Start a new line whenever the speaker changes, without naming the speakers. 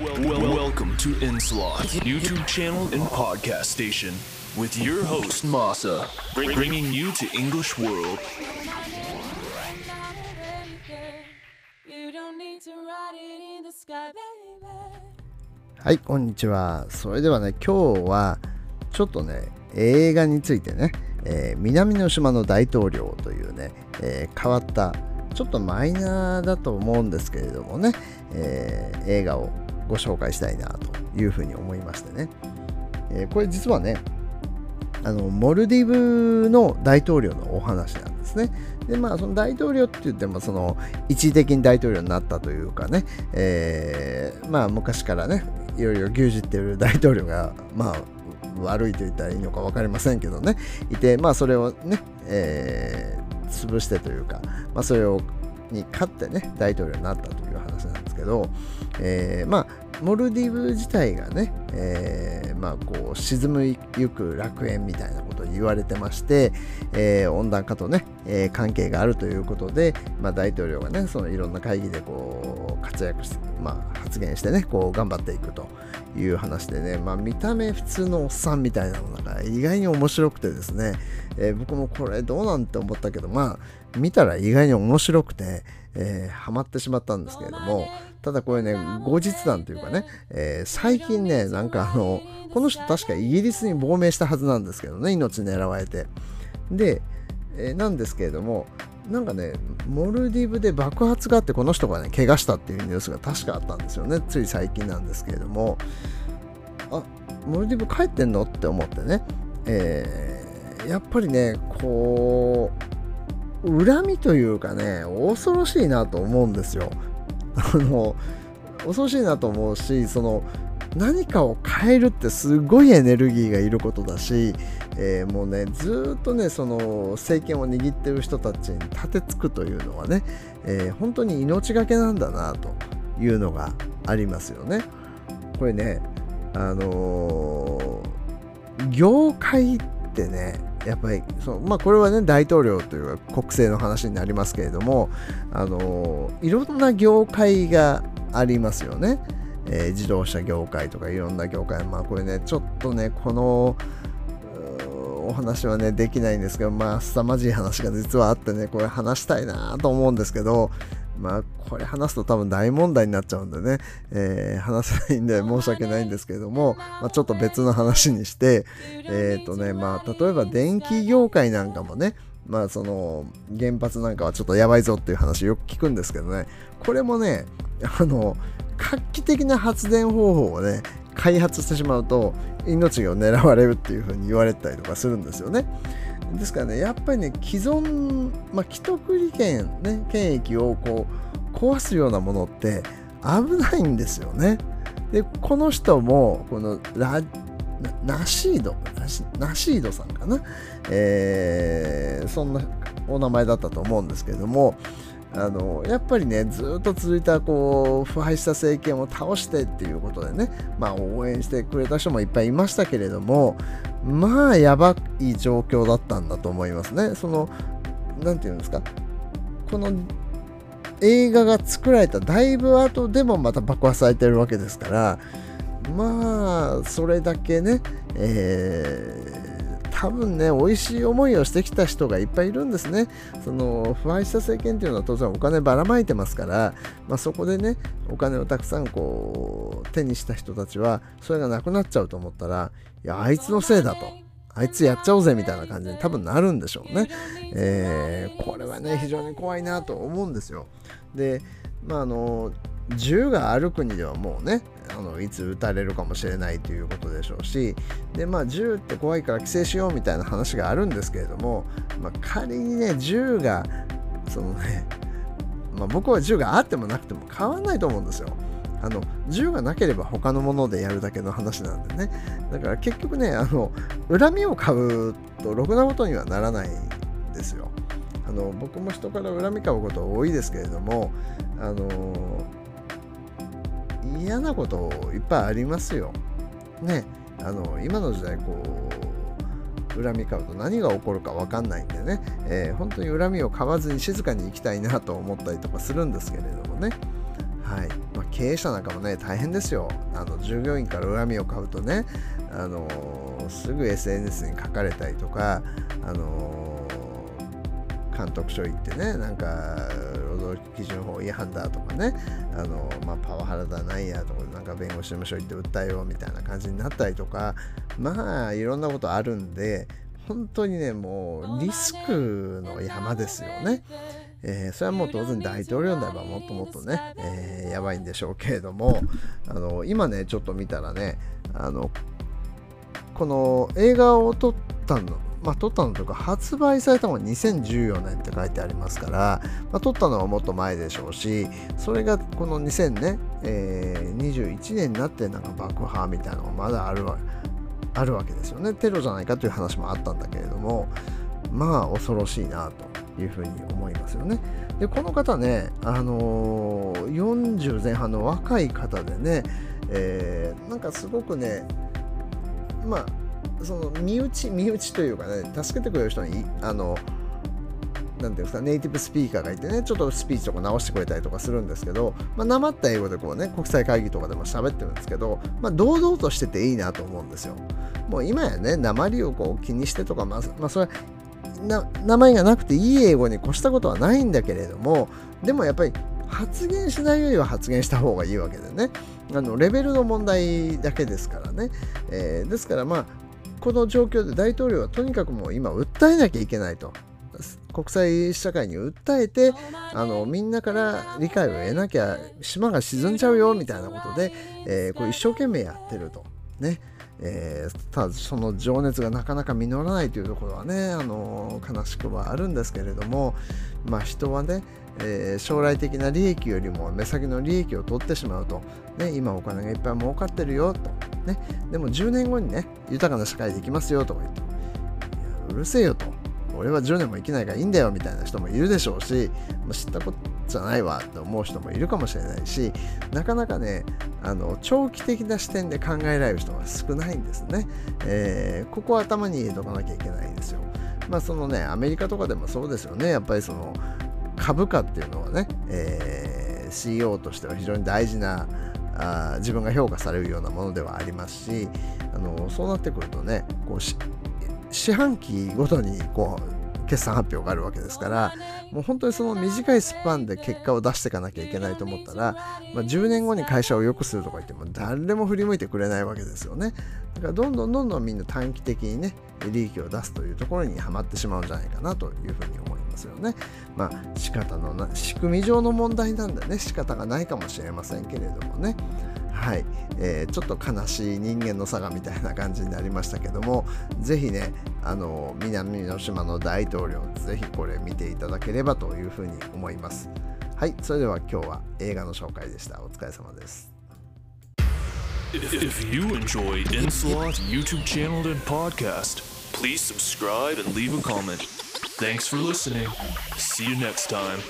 Welcome to Inslot, YouTube channel and podcast station, with your host Masa, bring- bringing you to English World.
You don't need to write it in the sky, baby.
はい、こんにちは。それではね、今日はちょっとね、映画についてね、えー南の島の大統領というね、えー変わった、ちょっとマイナーだと思うんですけれどもね、えー映画をご紹介したいなというふうに思いましてね。えーこれ実はね、あのモルディブの大統領のお話なんですね。でまあその大統領って言ってもその一時的に大統領になったというかね、えーまあ昔からねいろいろ牛耳ってる大統領がまあ悪いと言ったらいいのか分かりませんけどねいてまあそれをね、えー潰してというか、まあ、それをに勝ってね大統領になったという話なんですけど、えーまあモルディブ自体がね、えーまあこう沈むゆく楽園みたいなことを言われてまして、えー温暖化とね、えー関係があるということで、まあ、大統領がねそのいろんな会議でこう活躍して、まあ、発言してねこう頑張っていくという話でね、まあ、見た目普通のおっさんみたいなのが意外に面白くてですね、えー僕もこれどうなんて思ったけどまあ見たら意外に面白くて、えーハマってしまったんですけれどもただこれね後日談というかね、えー最近ねなんかあのこの人確かイギリスに亡命したはずなんですけどね命狙われて。で、えーなんですけれどもなんかねモルディブで爆発があってこの人がね怪我したっていうニュースが確かあったんですよね。つい最近なんですけれども。あモルディブ帰ってんのって思ってね、えーやっぱりねこう恨みというかね恐ろしいなと思うんですよ。あの恐ろしいなと思うしその何かを変えるってすごいエネルギーがいることだし、えーもうねずっとねその政権を握ってる人たちに立てつくというのはね、えー本当に命がけなんだなというのがありますよね。これねあのー業界ってねやっぱりそのまあこれはね大統領というか国政の話になりますけれどもあのいろんな業界がありますよね。えー自動車業界とかいろんな業界まあこれねちょっとねこのお話はねできないんですけどまあ凄まじい話が実はあってねこれ話したいなと思うんですけどまあこれ話すと多分大問題になっちゃうんでね、えー話せないんで申し訳ないんですけれども、まあ、ちょっと別の話にして えっ、とねまあ例えば電気業界なんかもねまあその原発なんかはちょっとやばいぞっていう話よく聞くんですけどね。これもねあの画期的な発電方法をね開発してしまうと命が狙われるっていうふうに言われたりとかするんですよね。ですからねやっぱりね既存、まあ、既得利権、ね、権益をこう壊すようなものって危ないんですよね。でこの人もこのラナシードナシナシードさんかな、えーそんなお名前だったと思うんですけれどもあのやっぱりねずっと続いたこう腐敗した政権を倒してっていうことでね、まあ、応援してくれた人もいっぱいいましたけれどもまあやばい状況だったんだと思いますね。そのなんていうんですかこの映画が作られただいぶ後でもまた爆破されてるわけですからまあそれだけね、えー多分ね美味しい思いをしてきた人がいっぱいいるんですねその腐敗した政権っていうのは当然お金ばらまいてますから、まあ、そこでねお金をたくさんこう手にした人たちはそれがなくなっちゃうと思ったらいやあいつのせいだとあいつやっちゃおうぜみたいな感じに多分なるんでしょうね。えーこれはね非常に怖いなと思うんですよ。でまああの銃がある国ではもうねあのいつ撃たれるかもしれないということでしょうしでまあ銃って怖いから規制しようみたいな話があるんですけれども、まあ、仮にね銃がそのね、まあ、僕は銃があってもなくても変わんないと思うんですよ。あの銃がなければ他のものでやるだけの話なんでねだから結局ねあの恨みを買うとろくなことにはならないんですよあの僕も人から恨み買うこと多いですけれどもあの嫌なこといっぱいありますよ。ねあの今の時代こう恨み買うと何が起こるか分かんないんでね、えー本当に恨みを買わずに静かに生きたいなと思ったりとかするんですけれどもね。はい、まあ、経営者なんかもね大変ですよ。あの従業員から恨みを買うとねあのすぐ SNS に書かれたりとかあの監督署行ってねなんか労働基準法違反だとかねあの、まあ、パワハラだなんやとかなんか弁護士事務所行って訴えようみたいな感じになったりとかまあいろんなことあるんで本当にねもうリスクの山ですよね。えー、それはもう当然大統領になればもっともっとね、えー、やばいんでしょうけれどもあの今ねちょっと見たらねあのこの映画を撮ったのまあ、撮ったのというか発売されたのが2014年って書いてありますから、まあ、撮ったのはもっと前でしょうしそれがこの2000ね、えー、21年になってなんか爆破みたいなのがまだあるわあるわけですよね。テロじゃないかという話もあったんだけれどもまあ恐ろしいなというふうに思いますよね。でこの方ねあのー、40前半の若い方でね、えー、なんかすごくねまあその身内身内というかね助けてくれる人にあのなんていうんですかネイティブスピーカーがいてねちょっとスピーチとか直してくれたりとかするんですけど、まあ、なまった英語でこうね国際会議とかでも喋ってるんですけど、まあ、堂々としてていいなと思うんですよ。もう今やね鉛をこう気にしてとかまあ、まあ、それは名前がなくていい英語に越したことはないんだけれどもでもやっぱり発言しないよりは発言した方がいいわけでね。あのレベルの問題だけですからね、えー、ですからまあこの状況で大統領はとにかくもう今訴えなきゃいけないと国際社会に訴えてあのみんなから理解を得なきゃ島が沈んじゃうよみたいなことで、えー、こう一生懸命やってるとね。えー、ただその情熱がなかなか実らないというところはねあの悲しくはあるんですけれども、まあ、人はね、えー、将来的な利益よりも目先の利益を取ってしまうと、ね、今お金がいっぱい儲かってるよと、ね、でも10年後にね豊かな社会でいきますよとか言ってうるせえよと。俺は10年も生きないからいいんだよみたいな人もいるでしょうし、知ったことじゃないわって思う人もいるかもしれないしなかなかねあの長期的な視点で考えられる人が少ないんですね、えー、ここは頭に入れとかなきゃいけないんですよ。まあそのねアメリカとかでもそうですよね。やっぱりその株価っていうのはね、えー、CEO としては非常に大事なあ自分が評価されるようなものではありますしあのそうなってくるとねこう四半期ごとにこう決算発表があるわけですからもう本当にその短いスパンで結果を出していかなきゃいけないと思ったら、まあ、10年後に会社を良くするとか言っても誰も振り向いてくれないわけですよね。だからどんどんどんどんみんな短期的にね利益を出すというところにはまってしまうんじゃないかなというふうに思いますよね。まあ仕方のな仕組み上の問題なんでね仕方がないかもしれませんけれどもね。はい、えー、ちょっと悲しい人間の差がみたいな感じになりましたけどもぜひねあの南の島の大統領ぜひこれ見ていただければというふうに思いますはいそれでは今日は映画の紹介でしたお疲れ様です
If you enjoy Inslot YouTube channel and podcast, please subscribe and leave a comment. Thanks for listening. See you next time.